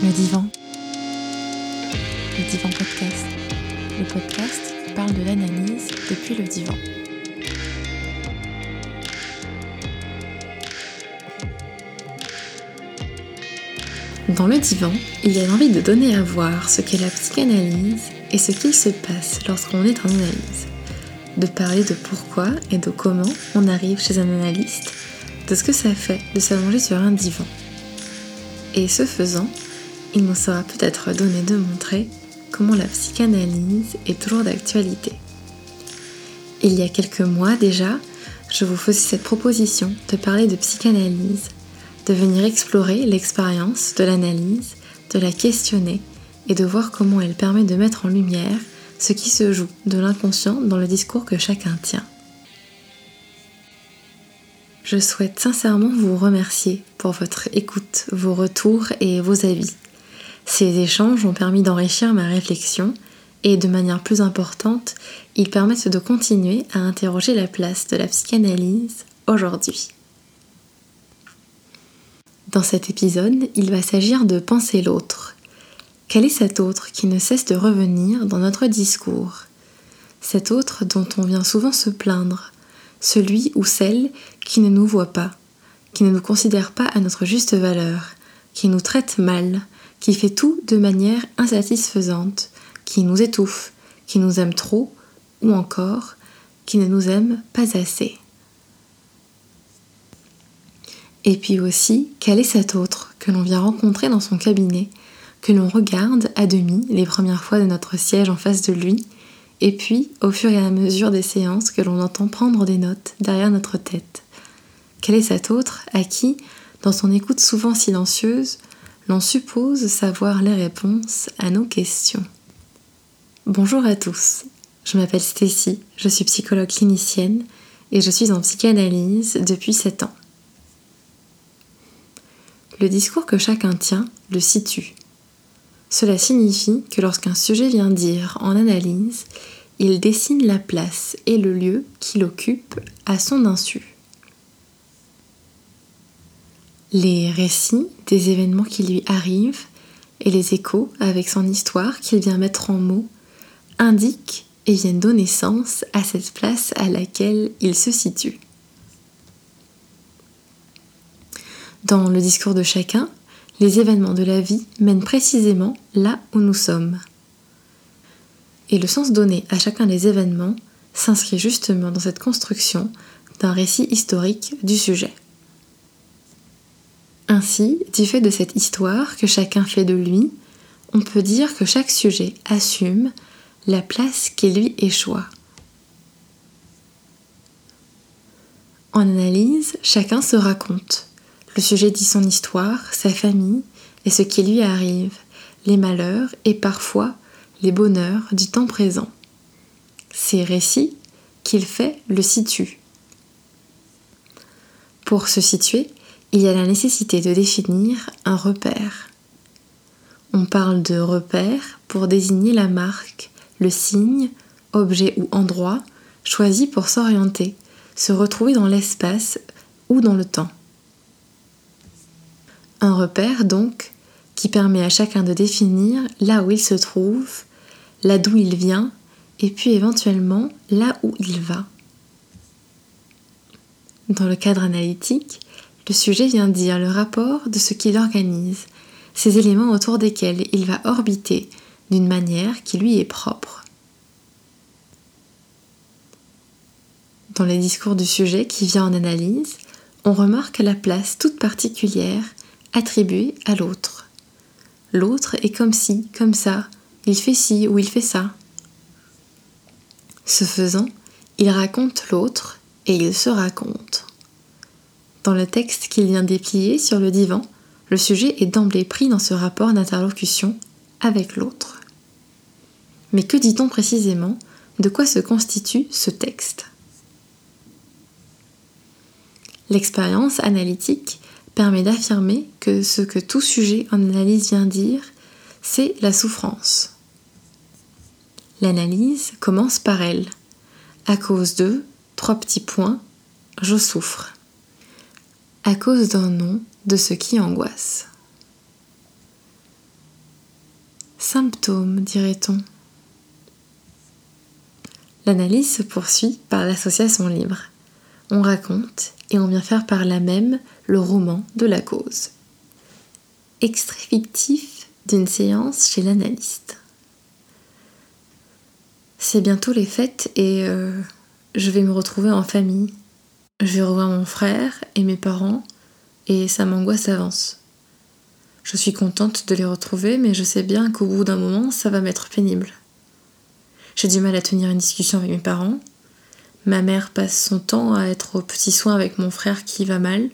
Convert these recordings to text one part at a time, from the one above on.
Le divan. Le divan podcast. Le podcast qui parle de l'analyse depuis le divan. Dans le divan, il y a l'envie de donner à voir ce qu'est la psychanalyse et ce qu'il se passe lorsqu'on est en analyse. De parler de pourquoi et de comment on arrive chez un analyste, de ce que ça fait de s'allonger sur un divan. Et ce faisant, il nous sera peut-être donné de montrer comment la psychanalyse est toujours d'actualité. Il y a quelques mois déjà, je vous faisais cette proposition de parler de psychanalyse, de venir explorer l'expérience de l'analyse, de la questionner et de voir comment elle permet de mettre en lumière ce qui se joue de l'inconscient dans le discours que chacun tient. Je souhaite sincèrement vous remercier pour votre écoute, vos retours et vos avis. Ces échanges ont permis d'enrichir ma réflexion et de manière plus importante, ils permettent de continuer à interroger la place de la psychanalyse aujourd'hui. Dans cet épisode, il va s'agir de penser l'autre. Quel est cet autre qui ne cesse de revenir dans notre discours? Cet autre dont on vient souvent se plaindre, celui ou celle qui ne nous voit pas, qui ne nous considère pas à notre juste valeur, qui nous traite mal, qui fait tout de manière insatisfaisante, qui nous étouffe, qui nous aime trop, ou encore qui ne nous aime pas assez. Et puis aussi, quel est cet autre que l'on vient rencontrer dans son cabinet, que l'on regarde à demi les premières fois de notre siège en face de lui, et puis au fur et à mesure des séances que l'on entend prendre des notes derrière notre tête? Quel est cet autre à qui, dans son écoute souvent silencieuse, l'on suppose savoir les réponses à nos questions Bonjour à tous, je m'appelle Stécie, je suis psychologue clinicienne et je suis en psychanalyse depuis 7 ans. Le discours que chacun tient le situe. Cela signifie que lorsqu'un sujet vient dire en analyse, il dessine la place et le lieu qu'il occupe à son insu. Les récits des événements qui lui arrivent et les échos avec son histoire qu'il vient mettre en mots indiquent et viennent donner sens à cette place à laquelle il se situe. Dans le discours de chacun, les événements de la vie mènent précisément là où nous sommes. Et le sens donné à chacun des événements s'inscrit justement dans cette construction d'un récit historique du sujet. Ainsi, du fait de cette histoire que chacun fait de lui, on peut dire que chaque sujet assume la place qui lui échoit. En analyse, chacun se raconte. Le sujet dit son histoire, sa famille et ce qui lui arrive, les malheurs et parfois les bonheurs du temps présent. Ces récits qu'il fait le situent. Pour se situer, il y a la nécessité de définir un repère. On parle de repère pour désigner la marque, le signe, objet ou endroit choisi pour s'orienter, se retrouver dans l'espace ou dans le temps. Un repère donc qui permet à chacun de définir là où il se trouve, là d'où il vient et puis éventuellement là où il va. Dans le cadre analytique, le sujet vient dire le rapport de ce qu'il organise, ces éléments autour desquels il va orbiter d'une manière qui lui est propre. Dans les discours du sujet qui vient en analyse, on remarque la place toute particulière attribuée à l'autre. L'autre est comme ci, comme ça, il fait ci ou il fait ça. Ce faisant, il raconte l'autre et il se raconte. Dans le texte qu'il vient déplier sur le divan, le sujet est d'emblée pris dans ce rapport d'interlocution avec l'autre. Mais que dit-on précisément? De quoi se constitue ce texte? L'expérience analytique permet d'affirmer que ce que tout sujet en analyse vient dire, c'est la souffrance. L'analyse commence par elle. À cause de trois petits points, je souffre à cause d'un nom de ce qui angoisse. Symptômes, dirait-on. L'analyse se poursuit par l'association libre. On raconte et on vient faire par là même le roman de la cause. Extrait fictif d'une séance chez l'analyste. C'est bientôt les fêtes et euh, je vais me retrouver en famille. Je vais revoir mon frère et mes parents et ça m'angoisse avance. Je suis contente de les retrouver mais je sais bien qu'au bout d'un moment ça va m'être pénible. J'ai du mal à tenir une discussion avec mes parents. Ma mère passe son temps à être au petit soin avec mon frère qui va mal.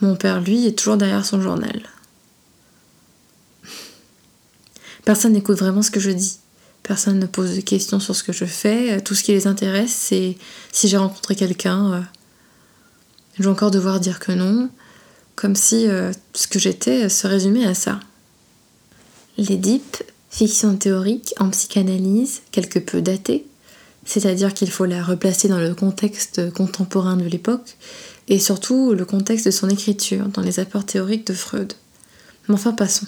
Mon père, lui, est toujours derrière son journal. Personne n'écoute vraiment ce que je dis. Personne ne pose de questions sur ce que je fais. Tout ce qui les intéresse, c'est si j'ai rencontré quelqu'un. Euh, je vais encore devoir dire que non, comme si euh, ce que j'étais se résumait à ça. L'Édipe Fiction théorique en psychanalyse, quelque peu datée, c'est-à-dire qu'il faut la replacer dans le contexte contemporain de l'époque, et surtout le contexte de son écriture, dans les apports théoriques de Freud. Mais enfin, passons.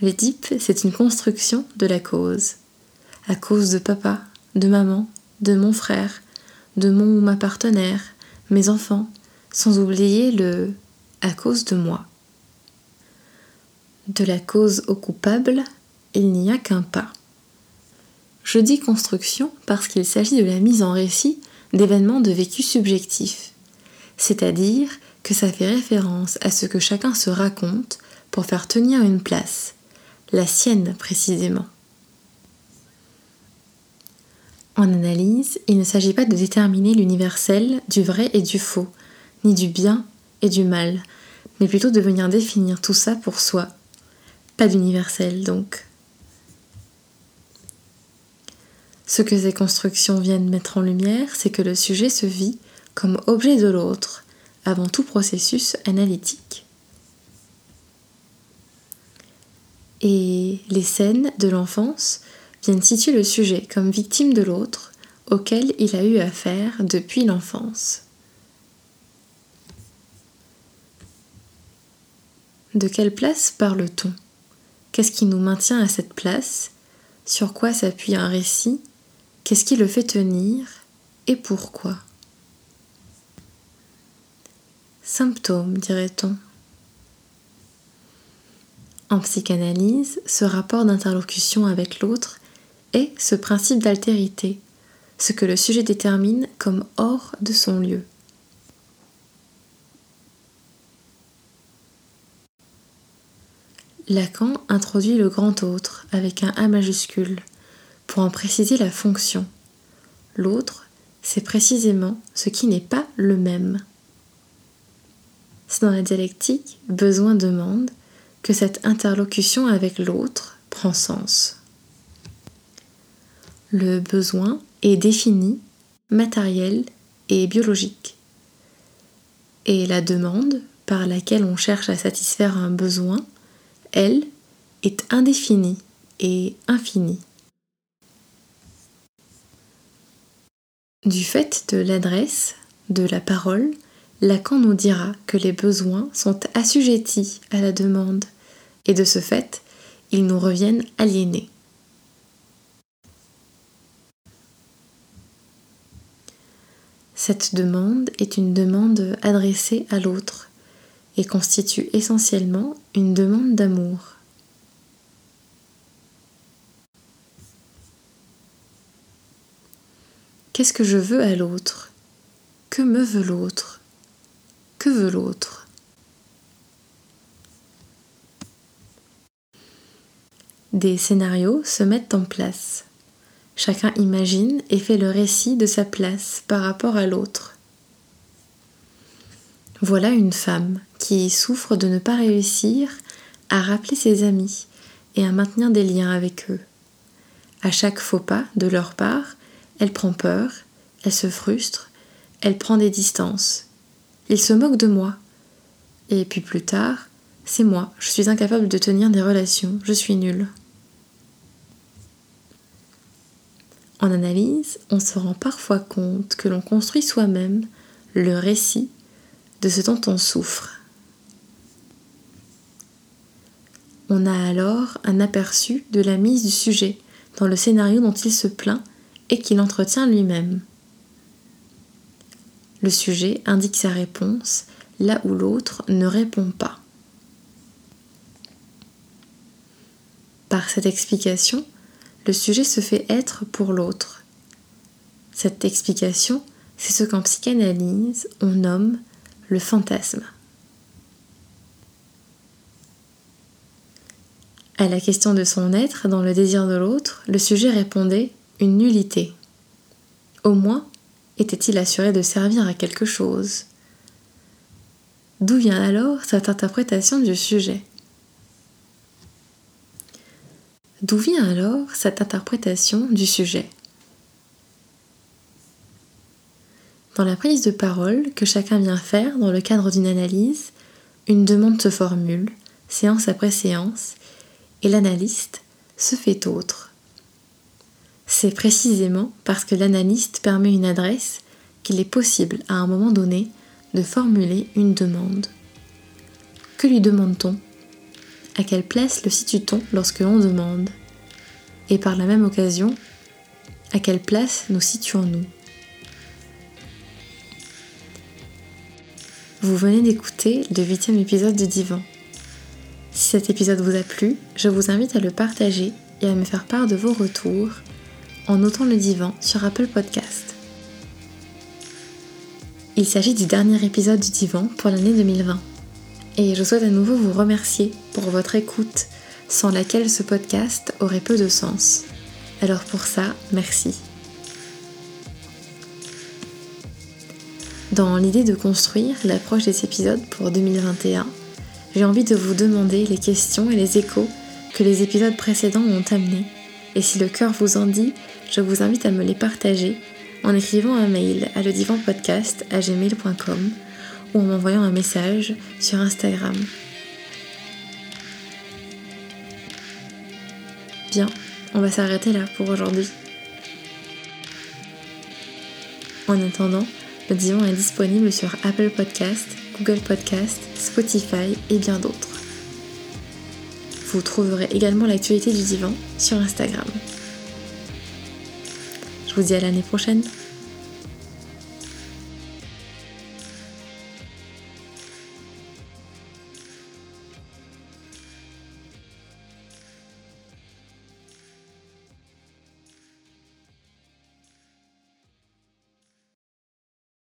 L'Édipe, c'est une construction de la cause. À cause de papa, de maman, de mon frère, de mon ou ma partenaire, mes enfants, sans oublier le à cause de moi. De la cause au coupable, il n'y a qu'un pas. Je dis construction parce qu'il s'agit de la mise en récit d'événements de vécu subjectif, c'est-à-dire que ça fait référence à ce que chacun se raconte pour faire tenir une place, la sienne précisément. En analyse, il ne s'agit pas de déterminer l'universel du vrai et du faux, ni du bien et du mal, mais plutôt de venir définir tout ça pour soi. Pas d'universel donc. Ce que ces constructions viennent mettre en lumière, c'est que le sujet se vit comme objet de l'autre, avant tout processus analytique. Et les scènes de l'enfance viennent situer le sujet comme victime de l'autre auquel il a eu affaire depuis l'enfance. De quelle place parle-t-on? Qu'est-ce qui nous maintient à cette place? Sur quoi s'appuie un récit? Qu'est-ce qui le fait tenir? Et pourquoi? Symptômes, dirait-on. En psychanalyse, ce rapport d'interlocution avec l'autre ce principe d'altérité, ce que le sujet détermine comme hors de son lieu. Lacan introduit le grand autre avec un A majuscule pour en préciser la fonction. L'autre, c'est précisément ce qui n'est pas le même. C'est dans la dialectique besoin-demande que cette interlocution avec l'autre prend sens. Le besoin est défini, matériel et biologique. Et la demande, par laquelle on cherche à satisfaire un besoin, elle, est indéfinie et infinie. Du fait de l'adresse, de la parole, Lacan nous dira que les besoins sont assujettis à la demande et de ce fait, ils nous reviennent aliénés. Cette demande est une demande adressée à l'autre et constitue essentiellement une demande d'amour. Qu'est-ce que je veux à l'autre? Que me veut l'autre? Que veut l'autre? Des scénarios se mettent en place. Chacun imagine et fait le récit de sa place par rapport à l'autre. Voilà une femme qui souffre de ne pas réussir à rappeler ses amis et à maintenir des liens avec eux. À chaque faux pas de leur part, elle prend peur, elle se frustre, elle prend des distances. Il se moque de moi. Et puis plus tard, c'est moi, je suis incapable de tenir des relations, je suis nulle. En analyse, on se rend parfois compte que l'on construit soi-même le récit de ce dont on souffre. On a alors un aperçu de la mise du sujet dans le scénario dont il se plaint et qu'il entretient lui-même. Le sujet indique sa réponse là où l'autre ne répond pas. Par cette explication, le sujet se fait être pour l'autre. Cette explication, c'est ce qu'en psychanalyse on nomme le fantasme. À la question de son être dans le désir de l'autre, le sujet répondait une nullité. Au moins, était-il assuré de servir à quelque chose D'où vient alors cette interprétation du sujet? D'où vient alors cette interprétation du sujet? Dans la prise de parole que chacun vient faire dans le cadre d'une analyse, une demande se formule, séance après séance, et l'analyste se fait autre. C'est précisément parce que l'analyste permet une adresse qu'il est possible à un moment donné de formuler une demande. Que lui demande-t-on? À quelle place le situe-t-on lorsque l'on demande? Et par la même occasion, à quelle place nous situons-nous? Vous venez d'écouter le huitième épisode du Divan. Si cet épisode vous a plu, je vous invite à le partager et à me faire part de vos retours en notant le divan sur Apple Podcast. Il s'agit du dernier épisode du divan pour l'année 2020. Et je souhaite à nouveau vous remercier pour votre écoute, sans laquelle ce podcast aurait peu de sens. Alors pour ça, merci. Dans l'idée de construire l'approche des épisodes pour 2021, j'ai envie de vous demander les questions et les échos que les épisodes précédents ont amenés. Et si le cœur vous en dit, je vous invite à me les partager en écrivant un mail à ledivanpodcast.gmail.com ou en m'envoyant un message sur Instagram. Bien, on va s'arrêter là pour aujourd'hui. En attendant, le divan est disponible sur Apple Podcast, Google Podcast, Spotify et bien d'autres. Vous trouverez également l'actualité du divan sur Instagram. Je vous dis à l'année prochaine.